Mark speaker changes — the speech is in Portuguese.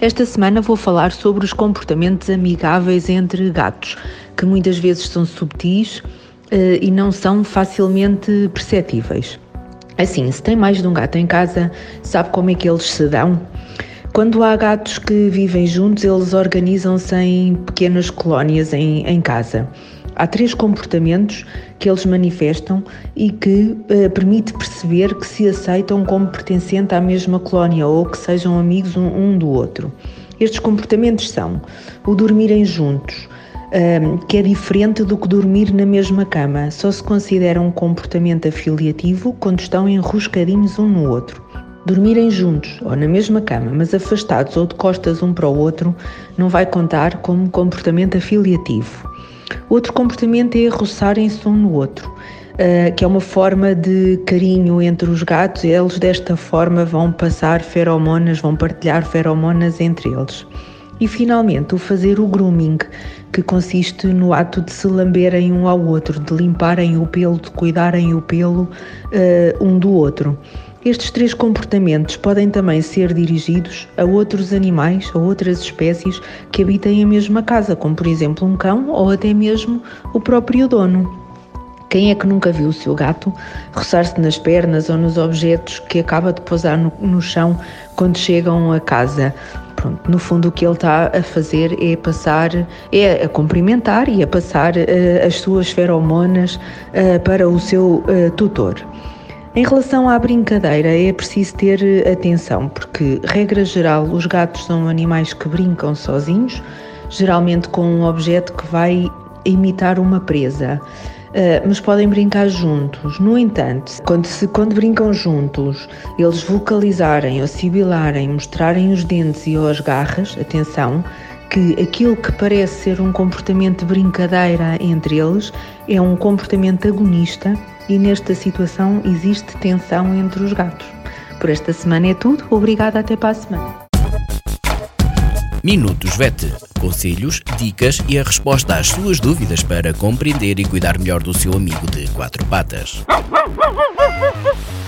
Speaker 1: Esta semana vou falar sobre os comportamentos amigáveis entre gatos, que muitas vezes são subtis uh, e não são facilmente perceptíveis. Assim, se tem mais de um gato em casa, sabe como é que eles se dão? Quando há gatos que vivem juntos, eles organizam-se em pequenas colónias em, em casa. Há três comportamentos que eles manifestam e que uh, permite perceber que se aceitam como pertencente à mesma colónia ou que sejam amigos um, um do outro. Estes comportamentos são o dormirem juntos, uh, que é diferente do que dormir na mesma cama, só se considera um comportamento afiliativo quando estão enroscadinhos um no outro. Dormirem juntos ou na mesma cama, mas afastados ou de costas um para o outro, não vai contar como comportamento afiliativo. Outro comportamento é roçarem-se um no outro, uh, que é uma forma de carinho entre os gatos. Eles, desta forma, vão passar feromonas, vão partilhar feromonas entre eles. E finalmente, o fazer o grooming, que consiste no ato de se lamberem um ao outro, de limparem o pelo, de cuidarem o pelo uh, um do outro. Estes três comportamentos podem também ser dirigidos a outros animais, a outras espécies que habitem a mesma casa, como por exemplo um cão ou até mesmo o próprio dono. Quem é que nunca viu o seu gato roçar-se nas pernas ou nos objetos que acaba de pousar no, no chão quando chegam a casa? Pronto, no fundo o que ele está a fazer é passar, é a cumprimentar e a passar uh, as suas feromonas uh, para o seu uh, tutor. Em relação à brincadeira, é preciso ter eh, atenção, porque, regra geral, os gatos são animais que brincam sozinhos, geralmente com um objeto que vai imitar uma presa. Uh, mas podem brincar juntos. No entanto, quando, se, quando brincam juntos, eles vocalizarem ou sibilarem, mostrarem os dentes e ou as garras, atenção, que aquilo que parece ser um comportamento de brincadeira entre eles é um comportamento agonista e nesta situação existe tensão entre os gatos. Por esta semana é tudo. Obrigada, até para a semana.
Speaker 2: Minutos VET. Conselhos, dicas e a resposta às suas dúvidas para compreender e cuidar melhor do seu amigo de quatro patas.